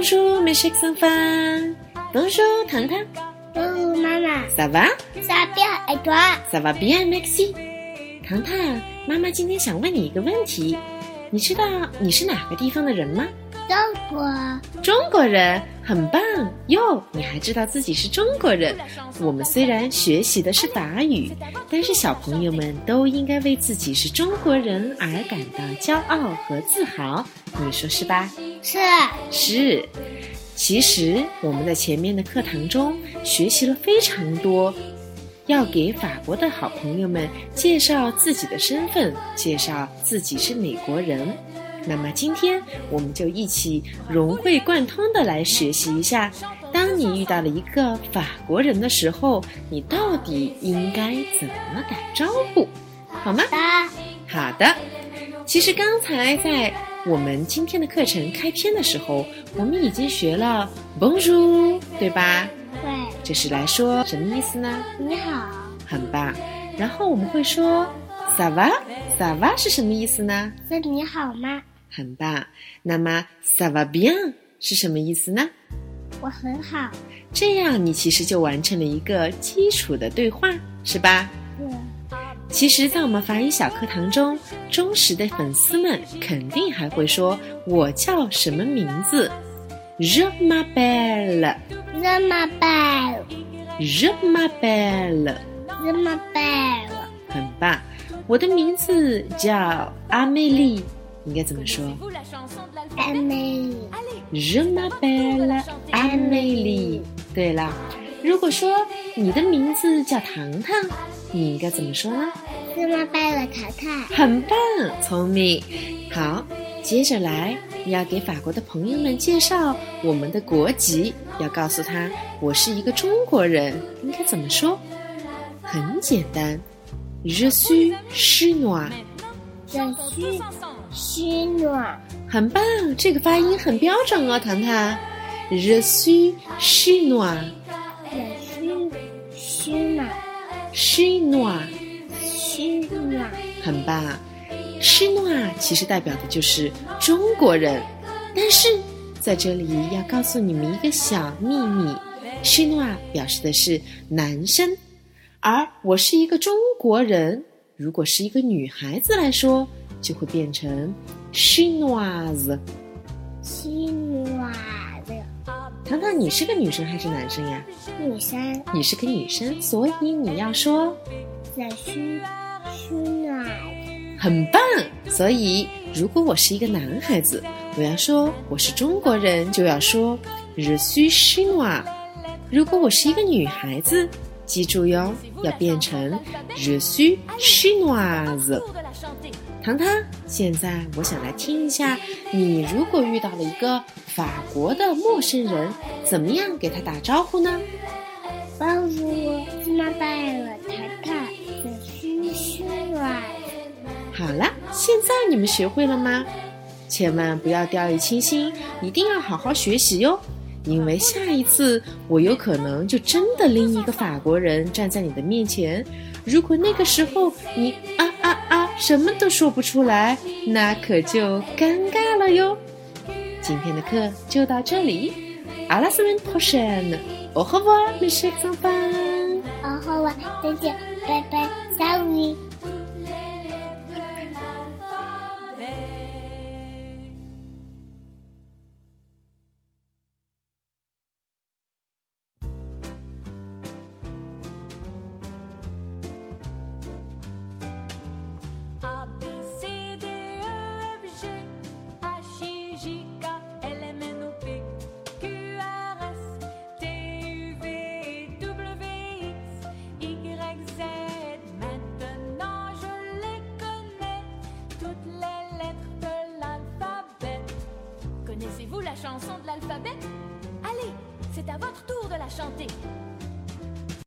Bonjour, mes chers enfants. Bonjour, 糖糖。哦，妈妈，Ça va? 撒边爱 toi，Ça va bien, Maxi. 糖糖，妈妈今天想问你一个问题，你知道你是哪个地方的人吗？中国中国人，很棒哟！你还知道自己是中国人。我们虽然学习的是法语，但是小朋友们都应该为自己是中国人而感到骄傲和自豪。你说是吧？是是。其实我们在前面的课堂中学习了非常多，要给法国的好朋友们介绍自己的身份，介绍自己是美国人。那么今天我们就一起融会贯通的来学习一下，当你遇到了一个法国人的时候，你到底应该怎么打招呼，好吗？好的。其实刚才在我们今天的课程开篇的时候，我们已经学了 Bonjour，对吧？对，这是来说什么意思呢？你好，很棒。然后我们会说 Ça va，Ça va 是什么意思呢？那你好吗？很棒。那么 Ça va bien 是什么意思呢？我很好，这样你其实就完成了一个基础的对话，是吧？是其实，在我们法语小课堂中，忠实的粉丝们肯定还会说：“我叫什么名字？Je m'appelle。m'appelle, 很棒。我的名字叫阿美丽，应该怎么说 Amélie,？Je m'appelle 阿美丽。对了，如果说你的名字叫糖糖，你应该怎么说呢？je m'appelle 塔塔，很棒，聪明。好，接着来你要给法国的朋友们介绍我们的国籍，要告诉他我是一个中国人，应该怎么说？很简单，Je suis chinois。je suis chinois, 很棒，这个发音很标准哦，糖糖。Je suis chinois。很棒啊很棒啊。很棒啊其实代表的就是中国人。但是在这里要告诉你们一个小秘密 she no 表示的是男生而我是一个中国人。如果是一个女孩子来说就会变成 she noises she 糖糖，你是个女生还是男生呀？女生你是个女生，所以你要说 je suis chinois, 很棒。所以，如果我是一个男孩子，我要说我是中国人，就要说 Je suis chinois。如果我是一个女孩子，记住哟，要变成 Je suis chinoise。糖糖，现在我想来听一下，你如果遇到了一个法国的陌生人，怎么样给他打招呼呢？bonjour, je m'appelle 塔塔，je suis chinois, 好了，现在你们学会了吗？千万不要掉以轻心，一定要好好学习哟。因为下一次我有可能就真的拎一个法国人站在你的面前，如果那个时候你啊啊啊什么都说不出来，那可就尴尬了哟。今天的课就到这里，à la semaine prochaine，au revoir mes chers enfants。然后我再见，拜拜下午见。Chanson de l'alphabet? Allez, c'est à votre tour de la chanter.